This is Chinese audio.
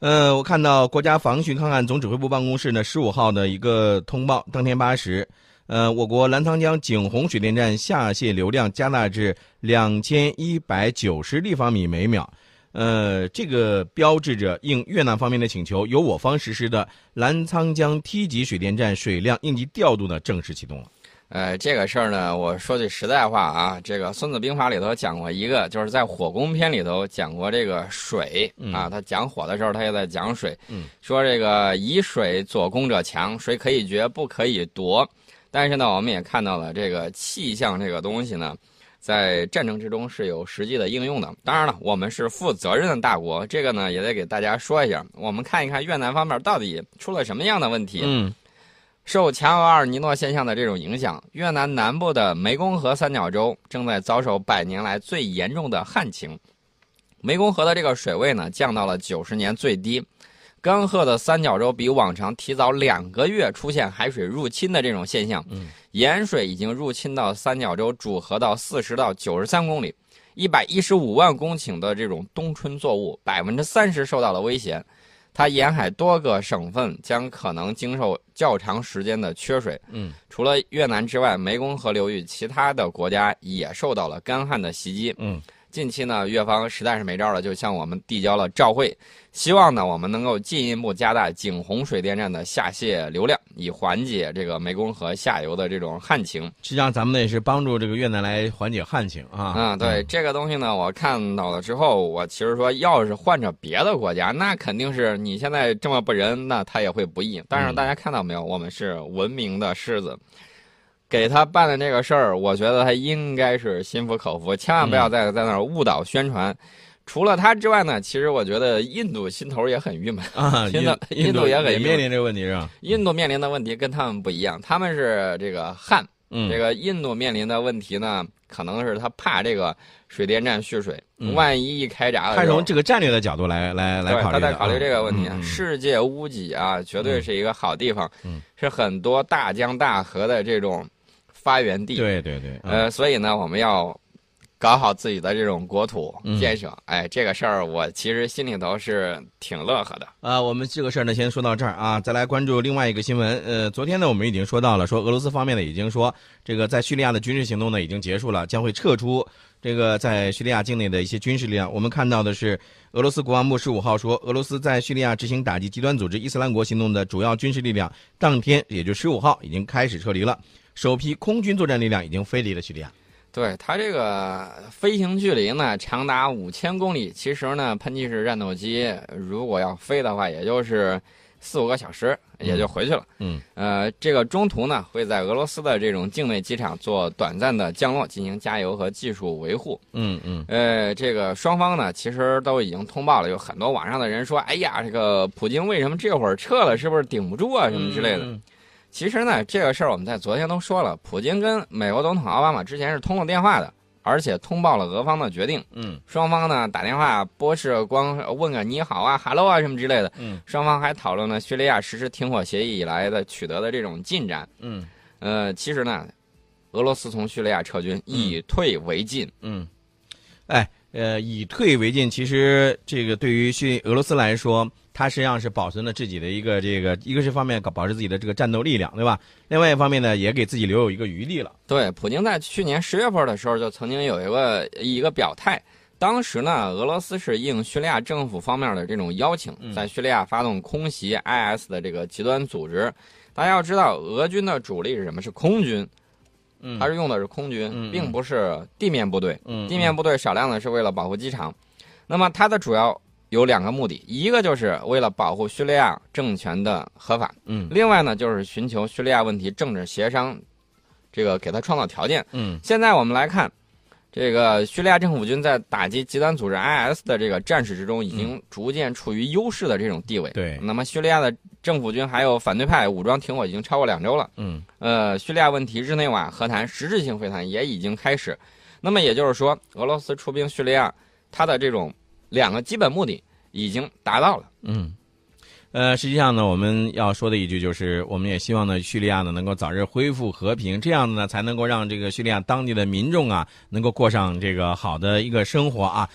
呃，我看到国家防汛抗旱总指挥部办公室呢十五号的一个通报，当天八时，呃，我国澜沧江景洪水电站下泄流量加大至两千一百九十立方米每秒，呃，这个标志着应越南方面的请求，由我方实施的澜沧江梯级水电站水量应急调度呢正式启动了。呃，这个事儿呢，我说句实在话啊，这个《孙子兵法》里头讲过一个，就是在火攻篇里头讲过这个水啊，他讲火的时候，他也在讲水，说这个以水佐攻者强，水可以决，不可以夺。但是呢，我们也看到了这个气象这个东西呢，在战争之中是有实际的应用的。当然了，我们是负责任的大国，这个呢也得给大家说一下。我们看一看越南方面到底出了什么样的问题。嗯。受强厄尔尼诺现象的这种影响，越南南部的湄公河三角洲正在遭受百年来最严重的旱情。湄公河的这个水位呢降到了九十年最低，干涸的三角洲比往常提早两个月出现海水入侵的这种现象。盐水已经入侵到三角洲主河道四十到九十三公里，一百一十五万公顷的这种冬春作物百分之三十受到了威胁。它沿海多个省份将可能经受较长时间的缺水。嗯，除了越南之外，湄公河流域其他的国家也受到了干旱的袭击。嗯。近期呢，越方实在是没招了，就向我们递交了照会，希望呢我们能够进一步加大景洪水电站的下泄流量，以缓解这个湄公河下游的这种旱情。实际上，咱们呢也是帮助这个越南来缓解旱情啊。嗯，对这个东西呢，我看到了之后，我其实说，要是换着别的国家，那肯定是你现在这么不仁，那他也会不义。但是大家看到没有，我们是文明的狮子。给他办的这个事儿，我觉得他应该是心服口服，千万不要再在那儿误导宣传。除了他之外呢，其实我觉得印度心头也很郁闷啊。印度印度也很面临这个问题是吧？印度面临的问题跟他们不一样，他们是这个旱。嗯，这个印度面临的问题呢，可能是他怕这个水电站蓄水，万一一开闸了，他从这个战略的角度来来来考虑，他在考虑这个问题。世界屋脊啊，绝对是一个好地方，是很多大江大河的这种。发源地，对对对，呃，所以呢，我们要搞好自己的这种国土建设。哎，这个事儿我其实心里头是挺乐呵的。啊，我们这个事儿呢，先说到这儿啊，再来关注另外一个新闻。呃，昨天呢，我们已经说到了，说俄罗斯方面呢已经说，这个在叙利亚的军事行动呢已经结束了，将会撤出这个在叙利亚境内的一些军事力量。我们看到的是，俄罗斯国防部十五号说，俄罗斯在叙利亚执行打击极端组织伊斯兰国行动的主要军事力量，当天也就十五号已经开始撤离了。首批空军作战力量已经飞离了叙利亚。对它这个飞行距离呢，长达五千公里。其实呢，喷气式战斗机如果要飞的话，也就是四五个小时也就回去了。嗯。呃，这个中途呢，会在俄罗斯的这种境内机场做短暂的降落，进行加油和技术维护。嗯嗯。呃，这个双方呢，其实都已经通报了。有很多网上的人说：“哎呀，这个普京为什么这会儿撤了？是不是顶不住啊？什么之类的。”其实呢，这个事儿我们在昨天都说了，普京跟美国总统奥巴马之前是通了电话的，而且通报了俄方的决定。嗯，双方呢打电话不是光问个你好啊、hello 啊什么之类的。嗯，双方还讨论了叙利亚实施停火协议以来的取得的这种进展。嗯，呃，其实呢，俄罗斯从叙利亚撤军，以退为进。嗯，哎，呃，以退为进，其实这个对于叙俄罗斯来说。它实际上是保存了自己的一个这个，一个是方面保持自己的这个战斗力量，对吧？另外一方面呢，也给自己留有一个余地了。对，普京在去年十月份的时候就曾经有一个一个表态，当时呢，俄罗斯是应叙利亚政府方面的这种邀请，在叙利亚发动空袭 IS 的这个极端组织。大家要知道，俄军的主力是什么？是空军，它是用的是空军，并不是地面部队。地面部队少量的是为了保护机场，那么它的主要。有两个目的，一个就是为了保护叙利亚政权的合法，嗯，另外呢就是寻求叙利亚问题政治协商，这个给他创造条件，嗯。现在我们来看，这个叙利亚政府军在打击极端组织 IS 的这个战事之中，已经逐渐处于优势的这种地位。对。那么叙利亚的政府军还有反对派武装停火已经超过两周了，嗯。呃，叙利亚问题日内瓦和谈实质性会谈也已经开始，那么也就是说，俄罗斯出兵叙利亚，它的这种。两个基本目的已经达到了。嗯，呃，实际上呢，我们要说的一句就是，我们也希望呢，叙利亚呢能够早日恢复和平，这样子呢才能够让这个叙利亚当地的民众啊能够过上这个好的一个生活啊。